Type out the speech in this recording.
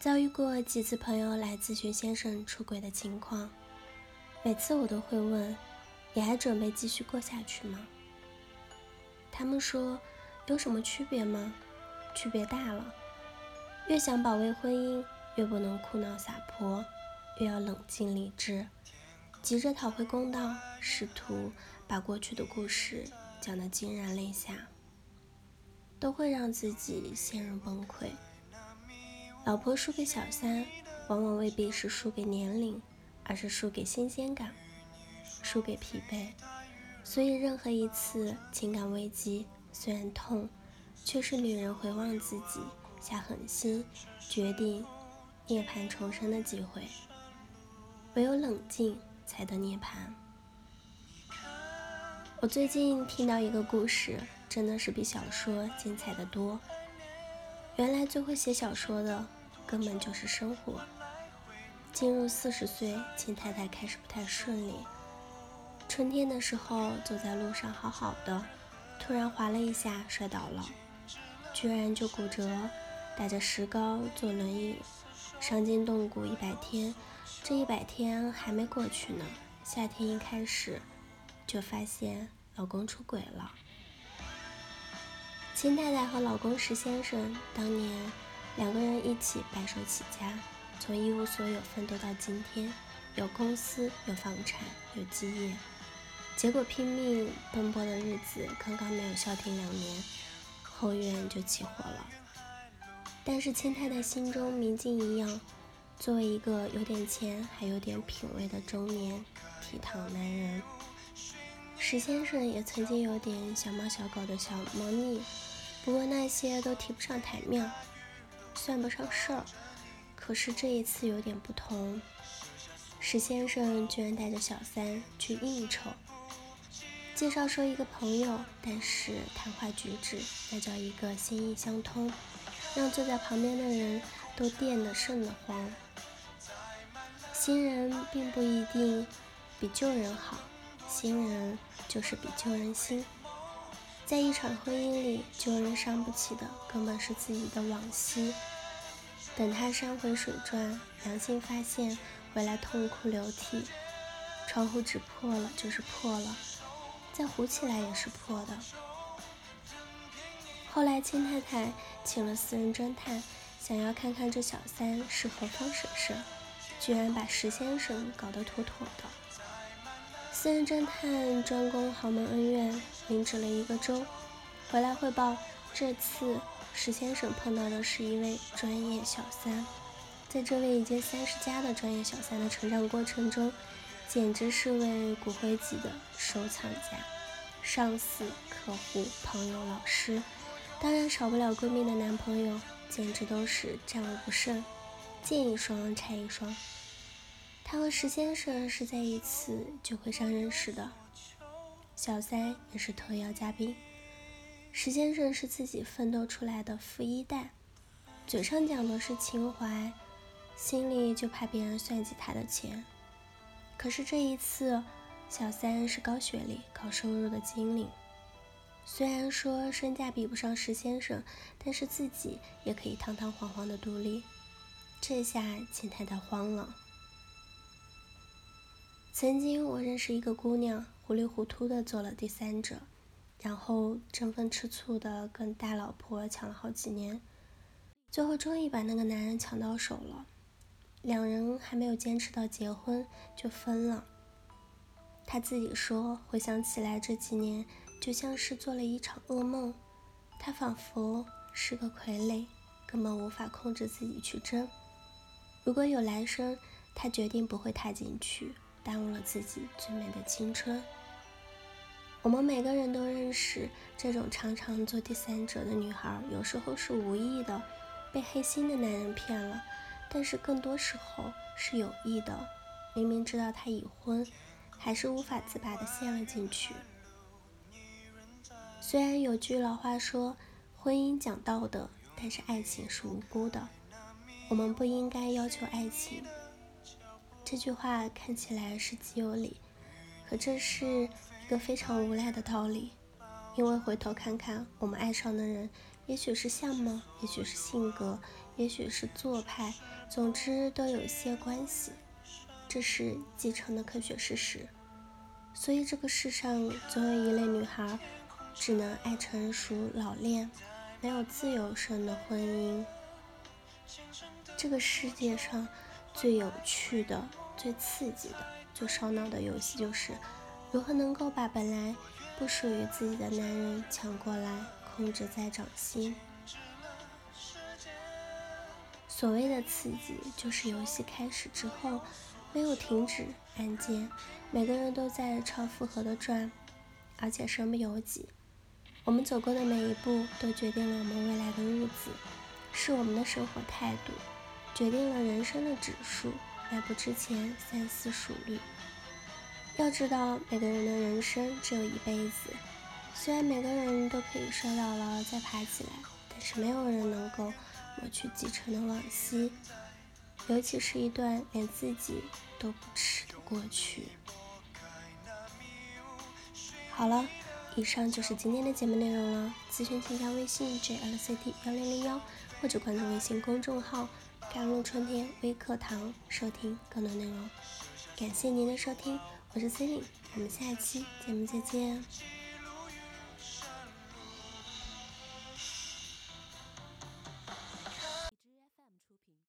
遭遇过几次朋友来咨询先生出轨的情况，每次我都会问：“你还准备继续过下去吗？”他们说：“有什么区别吗？区别大了。越想保卫婚姻，越不能哭闹撒泼，越要冷静理智，急着讨回公道，试图把过去的故事讲得惊然泪下，都会让自己陷入崩溃。”老婆输给小三，往往未必是输给年龄，而是输给新鲜感，输给疲惫。所以，任何一次情感危机，虽然痛，却是女人回望自己、下狠心、决定涅槃重生的机会。唯有冷静，才得涅槃。我最近听到一个故事，真的是比小说精彩的多。原来最会写小说的。根本就是生活。进入四十岁，秦太太开始不太顺利。春天的时候，走在路上好好的，突然滑了一下，摔倒了，居然就骨折，打着石膏坐轮椅，伤筋动骨一百天。这一百天还没过去呢，夏天一开始就发现老公出轨了。秦太太和老公石先生当年。两个人一起白手起家，从一无所有奋斗到今天，有公司，有房产，有基业。结果拼命奔波的日子刚刚没有消停两年，后院就起火了。但是千太太心中明镜一样，作为一个有点钱还有点品味的中年倜傥男人，石先生也曾经有点小猫小狗的小猫腻，不过那些都提不上台面。算不上事儿，可是这一次有点不同。石先生居然带着小三去应酬，介绍说一个朋友，但是谈话举止那叫一个心意相通，让坐在旁边的人都电得瘆得慌。新人并不一定比旧人好，新人就是比旧人新。在一场婚姻里，旧人伤不起的根本是自己的往昔。等他山回水转，良心发现，回来痛哭流涕。窗户纸破了就是破了，再糊起来也是破的。后来秦太太请了私人侦探，想要看看这小三是何方神圣，居然把石先生搞得妥妥的。私人侦探专攻豪门恩怨，领旨了一个周，回来汇报。这次石先生碰到的是一位专业小三，在这位已经三十加的专业小三的成长过程中，简直是位骨灰级的收藏家。上司、客户、朋友、老师，当然少不了闺蜜的男朋友，简直都是战无不胜，见一双拆一双。他和石先生是在一次酒会上认识的，小三也是特邀嘉宾。石先生是自己奋斗出来的富一代，嘴上讲的是情怀，心里就怕别人算计他的钱。可是这一次，小三是高学历、高收入的精灵，虽然说身价比不上石先生，但是自己也可以堂堂皇皇的独立。这下秦太太慌了。曾经我认识一个姑娘，糊里糊涂的做了第三者，然后争风吃醋的跟大老婆抢了好几年，最后终于把那个男人抢到手了。两人还没有坚持到结婚就分了。她自己说，回想起来这几年就像是做了一场噩梦，她仿佛是个傀儡，根本无法控制自己去争。如果有来生，她决定不会踏进去。耽误了自己最美的青春。我们每个人都认识这种常常做第三者的女孩，有时候是无意的，被黑心的男人骗了；但是更多时候是有意的，明明知道他已婚，还是无法自拔的陷了进去。虽然有句老话说，婚姻讲道德，但是爱情是无辜的，我们不应该要求爱情。这句话看起来是极有理，可这是一个非常无赖的道理。因为回头看看，我们爱上的人，也许是相貌，也许是性格，也许是做派，总之都有些关系。这是继承的科学事实。所以这个世上总有一类女孩，只能爱成熟老练，没有自由身的婚姻。这个世界上最有趣的、最刺激的、最烧脑的游戏，就是如何能够把本来不属于自己的男人抢过来，控制在掌心。所谓的刺激，就是游戏开始之后没有停止按键，每个人都在超负荷的转，而且身不由己。我们走过的每一步，都决定了我们未来的日子，是我们的生活态度，决定了人生的指数。来不之前，三思熟虑。要知道，每个人的人生只有一辈子，虽然每个人都可以摔倒了再爬起来，但是没有人能够。抹去继承的往昔，尤其是一段连自己都不耻的过去。好了，以上就是今天的节目内容了。咨询请加微信 jlct 幺零零幺，或者关注微信公众号“加入春天微课堂”，收听更多内容。感谢您的收听，我是 c e l i n e 我们下期节目再见。